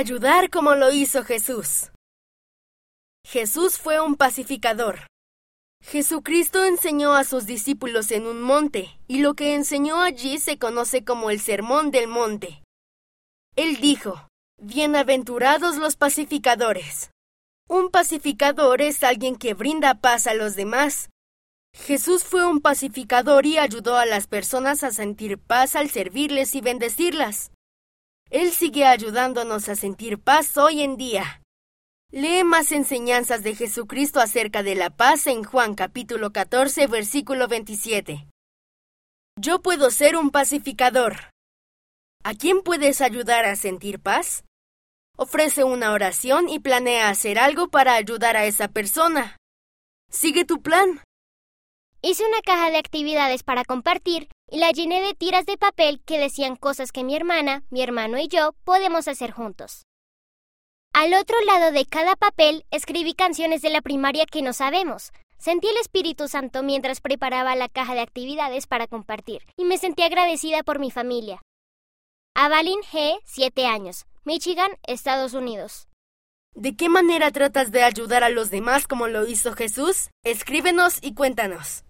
Ayudar como lo hizo Jesús. Jesús fue un pacificador. Jesucristo enseñó a sus discípulos en un monte, y lo que enseñó allí se conoce como el Sermón del Monte. Él dijo, Bienaventurados los pacificadores. Un pacificador es alguien que brinda paz a los demás. Jesús fue un pacificador y ayudó a las personas a sentir paz al servirles y bendecirlas. Él sigue ayudándonos a sentir paz hoy en día. Lee más enseñanzas de Jesucristo acerca de la paz en Juan capítulo 14 versículo 27. Yo puedo ser un pacificador. ¿A quién puedes ayudar a sentir paz? Ofrece una oración y planea hacer algo para ayudar a esa persona. Sigue tu plan. Hice una caja de actividades para compartir y la llené de tiras de papel que decían cosas que mi hermana, mi hermano y yo podemos hacer juntos. Al otro lado de cada papel escribí canciones de la primaria que no sabemos. Sentí el Espíritu Santo mientras preparaba la caja de actividades para compartir y me sentí agradecida por mi familia. Avalin G., 7 años, Michigan, Estados Unidos. ¿De qué manera tratas de ayudar a los demás como lo hizo Jesús? Escríbenos y cuéntanos.